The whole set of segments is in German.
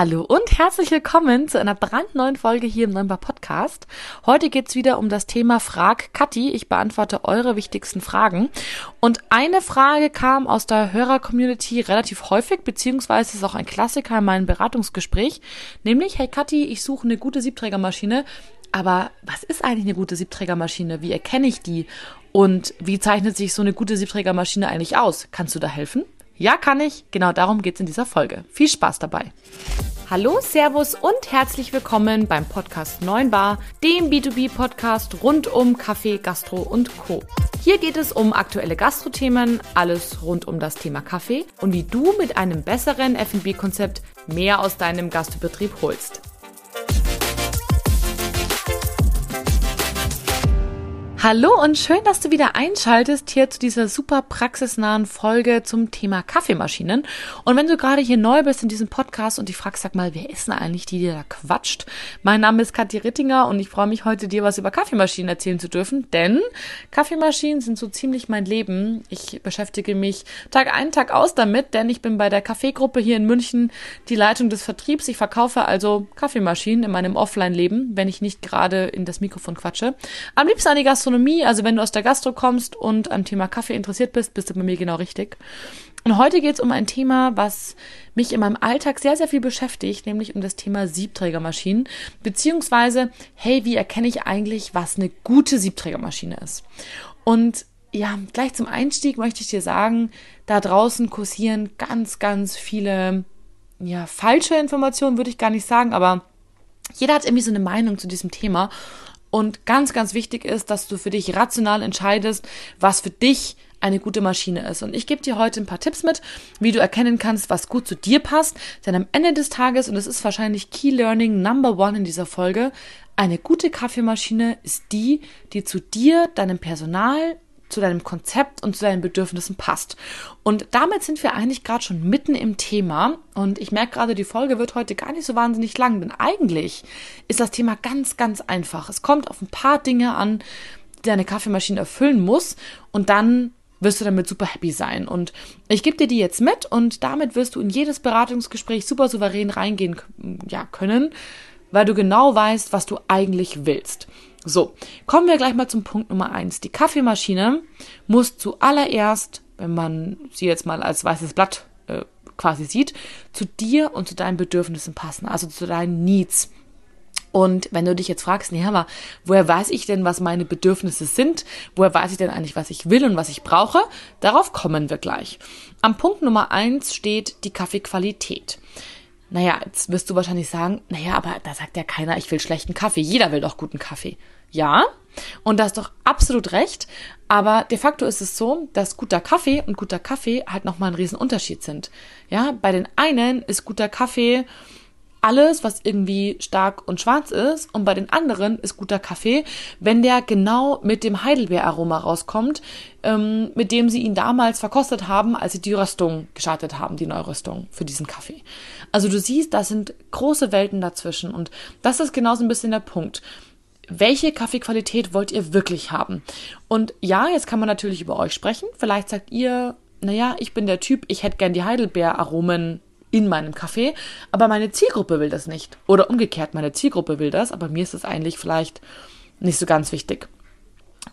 Hallo und herzlich willkommen zu einer brandneuen Folge hier im Neumbar Podcast. Heute geht's wieder um das Thema Frag Kathi. Ich beantworte eure wichtigsten Fragen. Und eine Frage kam aus der Hörer-Community relativ häufig, beziehungsweise ist auch ein Klassiker in meinem Beratungsgespräch, nämlich, hey Kathi, ich suche eine gute Siebträgermaschine, aber was ist eigentlich eine gute Siebträgermaschine? Wie erkenne ich die? Und wie zeichnet sich so eine gute Siebträgermaschine eigentlich aus? Kannst du da helfen? Ja, kann ich. Genau darum geht's in dieser Folge. Viel Spaß dabei. Hallo, Servus und herzlich willkommen beim Podcast 9 Bar, dem B2B-Podcast rund um Kaffee, Gastro und Co. Hier geht es um aktuelle Gastrothemen, alles rund um das Thema Kaffee und wie du mit einem besseren F&B-Konzept mehr aus deinem Gastbetrieb holst. Hallo und schön, dass du wieder einschaltest hier zu dieser super praxisnahen Folge zum Thema Kaffeemaschinen. Und wenn du gerade hier neu bist in diesem Podcast und dich fragst, sag mal, wer ist denn eigentlich die, die da quatscht? Mein Name ist Kathi Rittinger und ich freue mich heute, dir was über Kaffeemaschinen erzählen zu dürfen, denn Kaffeemaschinen sind so ziemlich mein Leben. Ich beschäftige mich Tag ein, Tag aus damit, denn ich bin bei der Kaffeegruppe hier in München die Leitung des Vertriebs. Ich verkaufe also Kaffeemaschinen in meinem Offline-Leben, wenn ich nicht gerade in das Mikrofon quatsche. Am liebsten an die Gastro Gastronomie, also wenn du aus der Gastro kommst und am Thema Kaffee interessiert bist, bist du bei mir genau richtig. Und heute geht es um ein Thema, was mich in meinem Alltag sehr, sehr viel beschäftigt, nämlich um das Thema Siebträgermaschinen, beziehungsweise, hey, wie erkenne ich eigentlich, was eine gute Siebträgermaschine ist? Und ja, gleich zum Einstieg möchte ich dir sagen, da draußen kursieren ganz, ganz viele, ja, falsche Informationen, würde ich gar nicht sagen, aber jeder hat irgendwie so eine Meinung zu diesem Thema. Und ganz, ganz wichtig ist, dass du für dich rational entscheidest, was für dich eine gute Maschine ist. Und ich gebe dir heute ein paar Tipps mit, wie du erkennen kannst, was gut zu dir passt. Denn am Ende des Tages, und das ist wahrscheinlich Key Learning Number One in dieser Folge, eine gute Kaffeemaschine ist die, die zu dir, deinem Personal zu deinem Konzept und zu deinen Bedürfnissen passt. Und damit sind wir eigentlich gerade schon mitten im Thema. Und ich merke gerade, die Folge wird heute gar nicht so wahnsinnig lang, denn eigentlich ist das Thema ganz, ganz einfach. Es kommt auf ein paar Dinge an, die deine Kaffeemaschine erfüllen muss. Und dann wirst du damit super happy sein. Und ich gebe dir die jetzt mit und damit wirst du in jedes Beratungsgespräch super souverän reingehen ja, können, weil du genau weißt, was du eigentlich willst. So, kommen wir gleich mal zum Punkt Nummer eins. Die Kaffeemaschine muss zuallererst, wenn man sie jetzt mal als weißes Blatt äh, quasi sieht, zu dir und zu deinen Bedürfnissen passen, also zu deinen Needs. Und wenn du dich jetzt fragst, nee, aber woher weiß ich denn, was meine Bedürfnisse sind? Woher weiß ich denn eigentlich, was ich will und was ich brauche? Darauf kommen wir gleich. Am Punkt Nummer eins steht die Kaffeequalität. Naja, jetzt wirst du wahrscheinlich sagen, naja, aber da sagt ja keiner, ich will schlechten Kaffee. Jeder will doch guten Kaffee. Ja, und da ist doch absolut recht. Aber de facto ist es so, dass guter Kaffee und guter Kaffee halt nochmal ein Riesenunterschied sind. Ja, bei den einen ist guter Kaffee alles, was irgendwie stark und schwarz ist. Und bei den anderen ist guter Kaffee, wenn der genau mit dem Heidelbeeraroma rauskommt, ähm, mit dem sie ihn damals verkostet haben, als sie die Röstung gestartet haben, die Neuröstung für diesen Kaffee. Also du siehst, da sind große Welten dazwischen. Und das ist genauso ein bisschen der Punkt welche Kaffeequalität wollt ihr wirklich haben? Und ja, jetzt kann man natürlich über euch sprechen. Vielleicht sagt ihr, naja, ich bin der Typ, ich hätte gern die Heidelbeeraromen in meinem Kaffee, aber meine Zielgruppe will das nicht. Oder umgekehrt, meine Zielgruppe will das, aber mir ist das eigentlich vielleicht nicht so ganz wichtig.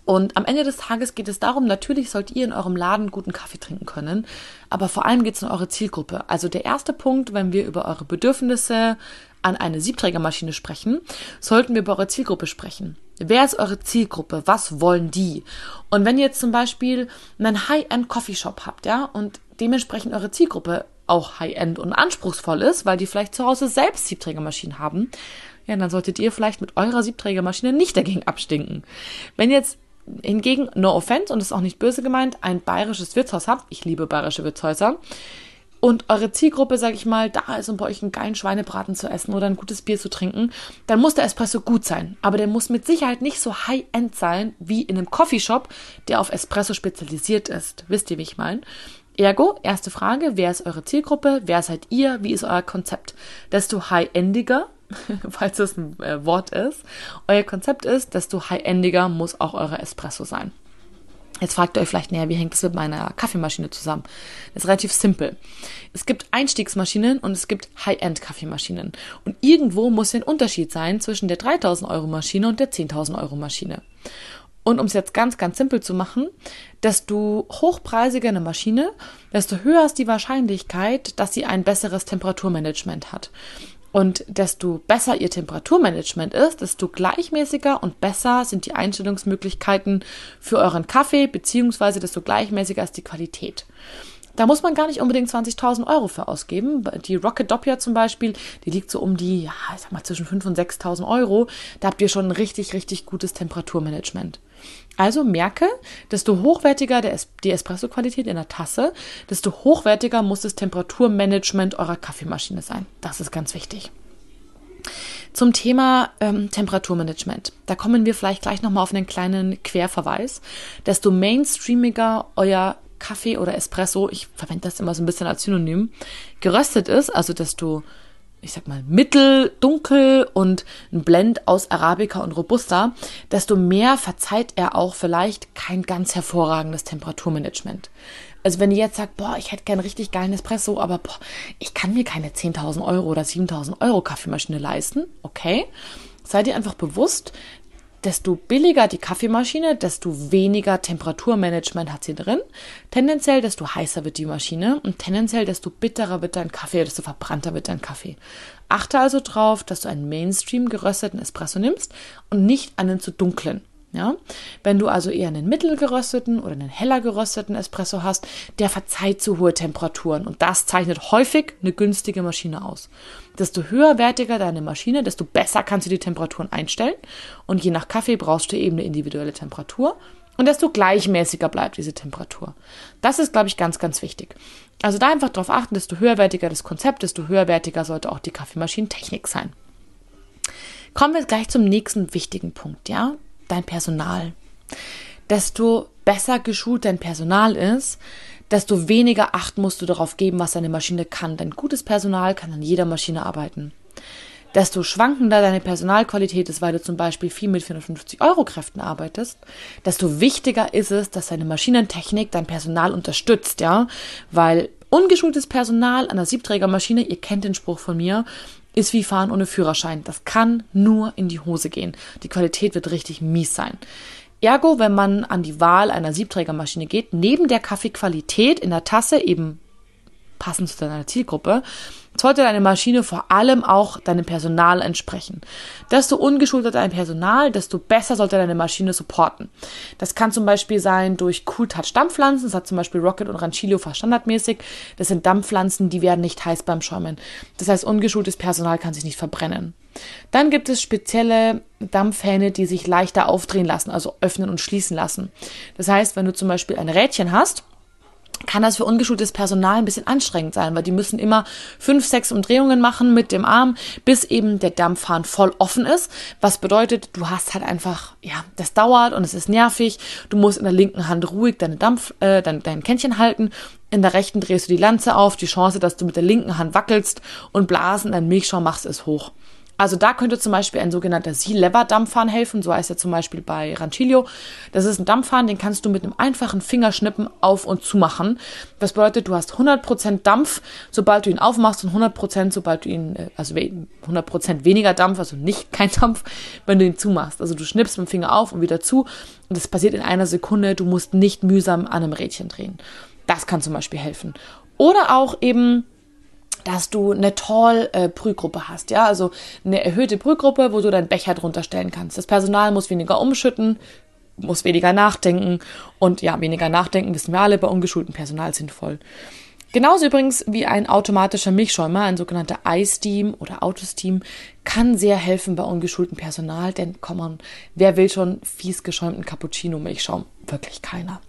Und am Ende des Tages geht es darum, natürlich sollt ihr in eurem Laden guten Kaffee trinken können, aber vor allem geht es um eure Zielgruppe. Also der erste Punkt, wenn wir über eure Bedürfnisse an eine Siebträgermaschine sprechen, sollten wir über eure Zielgruppe sprechen. Wer ist eure Zielgruppe? Was wollen die? Und wenn ihr jetzt zum Beispiel einen High-End Coffeeshop habt, ja, und dementsprechend eure Zielgruppe auch High-End und anspruchsvoll ist, weil die vielleicht zu Hause selbst Siebträgermaschinen haben, ja, dann solltet ihr vielleicht mit eurer Siebträgermaschine nicht dagegen abstinken. Wenn jetzt hingegen, no offense, und ist auch nicht böse gemeint, ein bayerisches Wirtshaus habt, ich liebe bayerische Wirtshäuser, und eure Zielgruppe, sag ich mal, da ist, um bei euch einen geilen Schweinebraten zu essen oder ein gutes Bier zu trinken, dann muss der Espresso gut sein. Aber der muss mit Sicherheit nicht so high-end sein wie in einem Coffeeshop, der auf Espresso spezialisiert ist. Wisst ihr, wie ich meine? Ergo, erste Frage, wer ist eure Zielgruppe? Wer seid ihr? Wie ist euer Konzept? Desto high-endiger, falls das ein äh, Wort ist, euer Konzept ist, desto high-endiger muss auch euer Espresso sein. Jetzt fragt ihr euch vielleicht, naja, wie hängt das mit meiner Kaffeemaschine zusammen? Das ist relativ simpel. Es gibt Einstiegsmaschinen und es gibt High-End-Kaffeemaschinen. Und irgendwo muss ein Unterschied sein zwischen der 3000 Euro Maschine und der 10.000 Euro Maschine. Und um es jetzt ganz, ganz simpel zu machen, desto hochpreisiger eine Maschine, desto höher ist die Wahrscheinlichkeit, dass sie ein besseres Temperaturmanagement hat. Und desto besser ihr Temperaturmanagement ist, desto gleichmäßiger und besser sind die Einstellungsmöglichkeiten für euren Kaffee, beziehungsweise desto gleichmäßiger ist die Qualität. Da muss man gar nicht unbedingt 20.000 Euro für ausgeben. Die Rocket Doppia zum Beispiel, die liegt so um die, ja, ich sag mal zwischen 5.000 und 6.000 Euro. Da habt ihr schon ein richtig, richtig gutes Temperaturmanagement. Also merke, desto hochwertiger die Espresso-Qualität in der Tasse, desto hochwertiger muss das Temperaturmanagement eurer Kaffeemaschine sein. Das ist ganz wichtig. Zum Thema ähm, Temperaturmanagement. Da kommen wir vielleicht gleich nochmal auf einen kleinen Querverweis. Desto mainstreamiger euer Kaffee oder Espresso, ich verwende das immer so ein bisschen als Synonym, geröstet ist, also desto ich sag mal, mittel, dunkel und ein Blend aus Arabica und Robusta, desto mehr verzeiht er auch vielleicht kein ganz hervorragendes Temperaturmanagement. Also wenn ihr jetzt sagt, boah, ich hätte gern richtig geilen Espresso, aber boah, ich kann mir keine 10.000 Euro oder 7.000 Euro Kaffeemaschine leisten, okay, seid ihr einfach bewusst, desto billiger die Kaffeemaschine, desto weniger Temperaturmanagement hat sie drin. Tendenziell, desto heißer wird die Maschine und tendenziell, desto bitterer wird dein Kaffee, desto verbrannter wird dein Kaffee. Achte also darauf, dass du einen Mainstream gerösteten Espresso nimmst und nicht einen zu dunklen. Ja? Wenn du also eher einen mittelgerösteten oder einen heller gerösteten Espresso hast, der verzeiht zu hohe Temperaturen und das zeichnet häufig eine günstige Maschine aus. Desto höherwertiger deine Maschine, desto besser kannst du die Temperaturen einstellen und je nach Kaffee brauchst du eben eine individuelle Temperatur und desto gleichmäßiger bleibt diese Temperatur. Das ist, glaube ich, ganz, ganz wichtig. Also da einfach darauf achten, desto höherwertiger das Konzept, desto höherwertiger sollte auch die Kaffeemaschinentechnik sein. Kommen wir gleich zum nächsten wichtigen Punkt, ja? Dein Personal. Desto besser geschult dein Personal ist, desto weniger Acht musst du darauf geben, was deine Maschine kann. Dein gutes Personal kann an jeder Maschine arbeiten. Desto schwankender deine Personalqualität ist, weil du zum Beispiel viel mit 450 Euro Kräften arbeitest, desto wichtiger ist es, dass deine Maschinentechnik dein Personal unterstützt, ja, weil ungeschultes Personal an einer Siebträgermaschine, ihr kennt den Spruch von mir, ist wie Fahren ohne Führerschein. Das kann nur in die Hose gehen. Die Qualität wird richtig mies sein. Ergo, wenn man an die Wahl einer Siebträgermaschine geht, neben der Kaffeequalität in der Tasse eben passend zu deiner Zielgruppe, sollte deine Maschine vor allem auch deinem Personal entsprechen. Desto ungeschulter dein Personal, desto besser sollte deine Maschine supporten. Das kann zum Beispiel sein durch Cool Touch Dampfpflanzen. Das hat zum Beispiel Rocket und Ranchilio fast standardmäßig. Das sind Dampfpflanzen, die werden nicht heiß beim Schäumen. Das heißt, ungeschultes Personal kann sich nicht verbrennen. Dann gibt es spezielle Dampfhähne, die sich leichter aufdrehen lassen, also öffnen und schließen lassen. Das heißt, wenn du zum Beispiel ein Rädchen hast, kann das für ungeschultes Personal ein bisschen anstrengend sein, weil die müssen immer fünf, sechs Umdrehungen machen mit dem Arm, bis eben der Dampfhahn voll offen ist. Was bedeutet, du hast halt einfach, ja, das dauert und es ist nervig. Du musst in der linken Hand ruhig deine Dampf, äh, dein, dein Kännchen halten. In der rechten drehst du die Lanze auf. Die Chance, dass du mit der linken Hand wackelst und Blasen deinen Milchschaum machst, ist hoch. Also da könnte zum Beispiel ein sogenannter Sea-Lever-Dampfhahn helfen, so heißt er zum Beispiel bei Ranchillo. Das ist ein Dampfhahn, den kannst du mit einem einfachen Fingerschnippen auf und zu machen. Das bedeutet, du hast 100% Dampf, sobald du ihn aufmachst und 100% sobald du ihn, äh, also 100% weniger Dampf, also nicht kein Dampf, wenn du ihn zumachst. Also du schnippst mit dem Finger auf und wieder zu und das passiert in einer Sekunde. Du musst nicht mühsam an einem Rädchen drehen. Das kann zum Beispiel helfen. Oder auch eben dass du eine Tall-Brühgruppe äh, hast, ja, also eine erhöhte Brühgruppe, wo du deinen Becher drunter stellen kannst. Das Personal muss weniger umschütten, muss weniger nachdenken und ja, weniger nachdenken wissen wir alle bei ungeschultem Personal sinnvoll. Genauso übrigens wie ein automatischer Milchschäumer, ein sogenannter iSteam oder Autosteam, kann sehr helfen bei ungeschultem Personal, denn komm on, wer will schon fies geschäumten Cappuccino-Milchschaum? Wirklich keiner.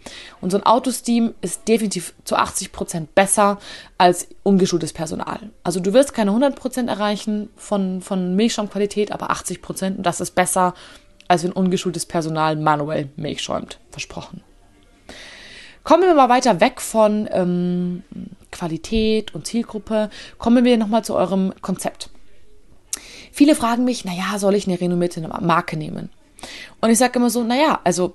Und so ein Autosteam ist definitiv zu 80 Prozent besser als ungeschultes Personal. Also du wirst keine 100 Prozent erreichen von, von Milchschaumqualität, aber 80 Prozent und das ist besser, als wenn ungeschultes Personal manuell Milch schäumt. Versprochen. Kommen wir mal weiter weg von ähm, Qualität und Zielgruppe. Kommen wir nochmal zu eurem Konzept. Viele fragen mich, naja, soll ich eine renommierte Marke nehmen? Und ich sage immer so, naja, also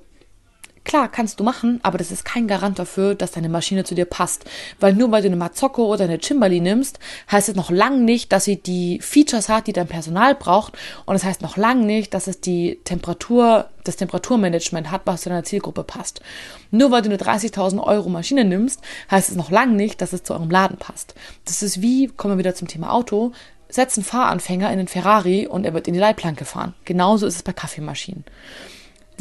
Klar, kannst du machen, aber das ist kein Garant dafür, dass deine Maschine zu dir passt. Weil nur weil du eine Mazzocco oder eine Chimbali nimmst, heißt es noch lang nicht, dass sie die Features hat, die dein Personal braucht. Und es das heißt noch lang nicht, dass es die Temperatur, das Temperaturmanagement hat, was zu deiner Zielgruppe passt. Nur weil du eine 30.000 Euro Maschine nimmst, heißt es noch lang nicht, dass es zu eurem Laden passt. Das ist wie, kommen wir wieder zum Thema Auto, setzt einen Fahranfänger in den Ferrari und er wird in die Leitplanke fahren. Genauso ist es bei Kaffeemaschinen.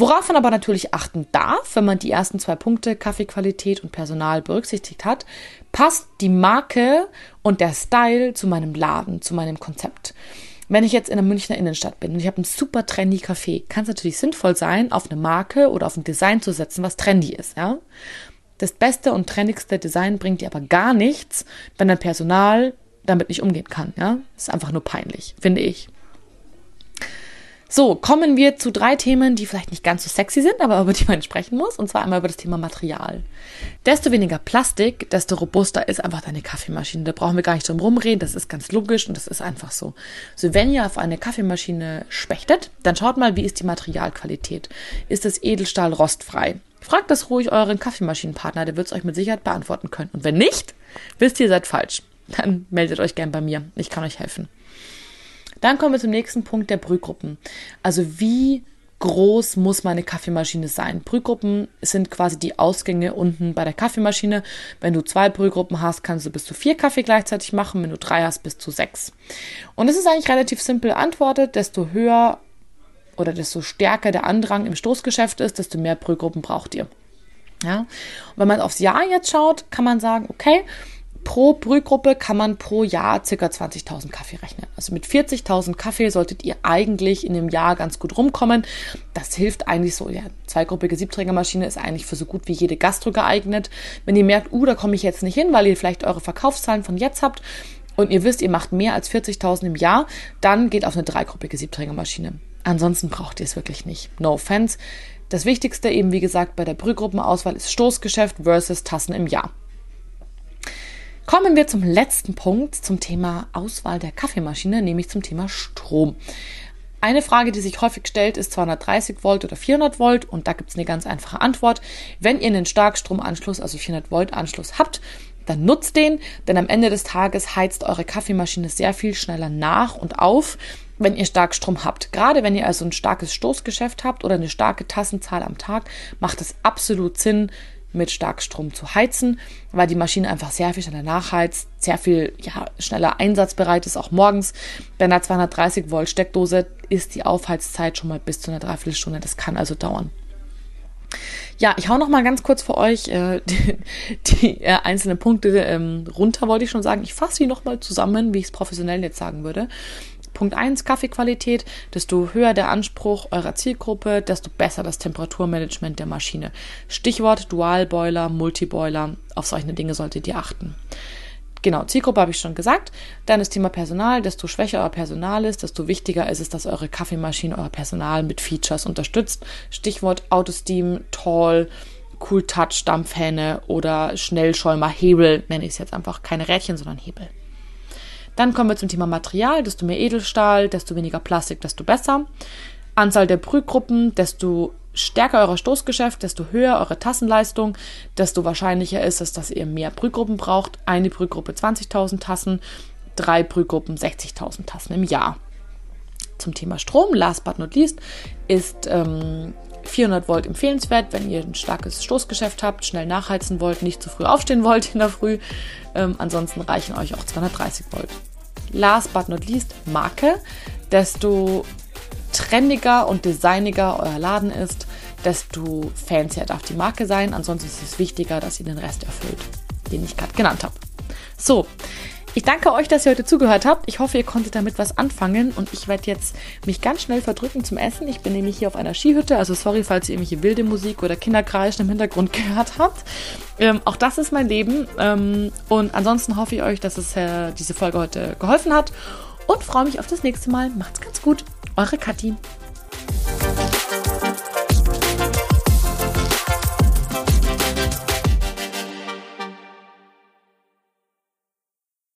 Worauf man aber natürlich achten darf, wenn man die ersten zwei Punkte Kaffeequalität und Personal berücksichtigt hat, passt die Marke und der Style zu meinem Laden, zu meinem Konzept. Wenn ich jetzt in der Münchner Innenstadt bin und ich habe einen super trendy Café, kann es natürlich sinnvoll sein, auf eine Marke oder auf ein Design zu setzen, was trendy ist, ja. Das beste und trendigste Design bringt dir aber gar nichts, wenn dein Personal damit nicht umgehen kann, ja. Ist einfach nur peinlich, finde ich. So, kommen wir zu drei Themen, die vielleicht nicht ganz so sexy sind, aber über die man sprechen muss. Und zwar einmal über das Thema Material. Desto weniger Plastik, desto robuster ist einfach deine Kaffeemaschine. Da brauchen wir gar nicht drum rumreden. Das ist ganz logisch und das ist einfach so. So, wenn ihr auf eine Kaffeemaschine spechtet, dann schaut mal, wie ist die Materialqualität. Ist das Edelstahl rostfrei? Fragt das ruhig euren Kaffeemaschinenpartner, der wird es euch mit Sicherheit beantworten können. Und wenn nicht, wisst ihr, ihr seid falsch. Dann meldet euch gern bei mir. Ich kann euch helfen. Dann kommen wir zum nächsten Punkt der Brühgruppen. Also wie groß muss meine Kaffeemaschine sein? Brühgruppen sind quasi die Ausgänge unten bei der Kaffeemaschine. Wenn du zwei Brühgruppen hast, kannst du bis zu vier Kaffee gleichzeitig machen. Wenn du drei hast, bis zu sechs. Und es ist eigentlich relativ simpel antwortet. Desto höher oder desto stärker der Andrang im Stoßgeschäft ist, desto mehr Brühgruppen braucht ihr. Ja? Und wenn man aufs Jahr jetzt schaut, kann man sagen, okay, Pro Brühgruppe kann man pro Jahr ca. 20.000 Kaffee rechnen. Also mit 40.000 Kaffee solltet ihr eigentlich in dem Jahr ganz gut rumkommen. Das hilft eigentlich so. Ja, zweigruppige Siebträgermaschine ist eigentlich für so gut wie jede Gastro geeignet. Wenn ihr merkt, uh, da komme ich jetzt nicht hin, weil ihr vielleicht eure Verkaufszahlen von jetzt habt und ihr wisst, ihr macht mehr als 40.000 im Jahr, dann geht auf eine dreigruppige Siebträgermaschine. Ansonsten braucht ihr es wirklich nicht. No offense. Das Wichtigste eben, wie gesagt, bei der Brühgruppenauswahl ist Stoßgeschäft versus Tassen im Jahr. Kommen wir zum letzten Punkt, zum Thema Auswahl der Kaffeemaschine, nämlich zum Thema Strom. Eine Frage, die sich häufig stellt, ist 230 Volt oder 400 Volt und da gibt es eine ganz einfache Antwort. Wenn ihr einen Starkstromanschluss, also 400 Volt Anschluss habt, dann nutzt den, denn am Ende des Tages heizt eure Kaffeemaschine sehr viel schneller nach und auf, wenn ihr Starkstrom habt. Gerade wenn ihr also ein starkes Stoßgeschäft habt oder eine starke Tassenzahl am Tag, macht es absolut Sinn, mit Starkstrom zu heizen, weil die Maschine einfach sehr viel schneller nachheizt, sehr viel ja, schneller einsatzbereit ist, auch morgens. Bei einer 230 Volt Steckdose ist die Aufheizzeit schon mal bis zu einer Dreiviertelstunde. Das kann also dauern. Ja, ich hau noch mal ganz kurz für euch äh, die, die äh, einzelnen Punkte ähm, runter, wollte ich schon sagen. Ich fasse sie noch mal zusammen, wie ich es professionell jetzt sagen würde. Punkt 1 Kaffeequalität, desto höher der Anspruch eurer Zielgruppe, desto besser das Temperaturmanagement der Maschine. Stichwort Dualboiler, Multiboiler, auf solche Dinge solltet ihr achten. Genau, Zielgruppe habe ich schon gesagt. Dann das Thema Personal. Desto schwächer euer Personal ist, desto wichtiger ist es, dass eure Kaffeemaschine euer Personal mit Features unterstützt. Stichwort Autosteam, Tall, Cool Touch, Dampfhähne oder Schnellschäumer, Hebel, nenne ich es jetzt einfach. Keine Rädchen, sondern Hebel. Dann kommen wir zum Thema Material. Desto mehr Edelstahl, desto weniger Plastik, desto besser. Anzahl der Brühgruppen, desto stärker euer Stoßgeschäft, desto höher eure Tassenleistung, desto wahrscheinlicher ist es, dass ihr mehr Brühgruppen braucht. Eine Brühgruppe 20.000 Tassen, drei Brühgruppen 60.000 Tassen im Jahr. Zum Thema Strom, last but not least, ist ähm, 400 Volt empfehlenswert, wenn ihr ein starkes Stoßgeschäft habt, schnell nachheizen wollt, nicht zu früh aufstehen wollt in der Früh. Ähm, ansonsten reichen euch auch 230 Volt. Last but not least, Marke. Desto trendiger und designiger euer Laden ist, desto fancier darf die Marke sein. Ansonsten ist es wichtiger, dass ihr den Rest erfüllt, den ich gerade genannt habe. So, ich danke euch, dass ihr heute zugehört habt. Ich hoffe, ihr konntet damit was anfangen und ich werde jetzt mich ganz schnell verdrücken zum Essen. Ich bin nämlich hier auf einer Skihütte, also sorry, falls ihr irgendwelche wilde Musik oder Kinderkreischen im Hintergrund gehört habt. Ähm, auch das ist mein Leben ähm, und ansonsten hoffe ich euch, dass es äh, diese Folge heute geholfen hat und freue mich auf das nächste Mal. Macht's ganz gut. Eure Kathi.